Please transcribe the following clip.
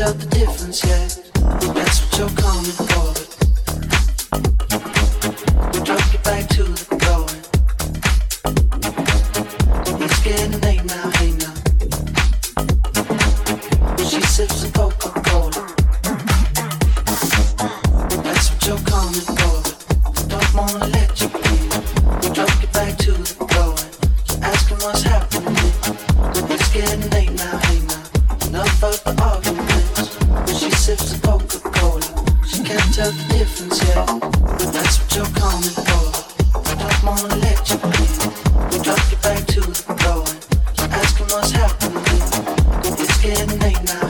tell the difference yet. That's what you're coming for. We drop you back to the going. It's getting late now. Hey. can't tell the difference yet. That's what you're coming for. I don't wanna let you in. Drop you back to the floor. You're asking what's happening. It's getting late now.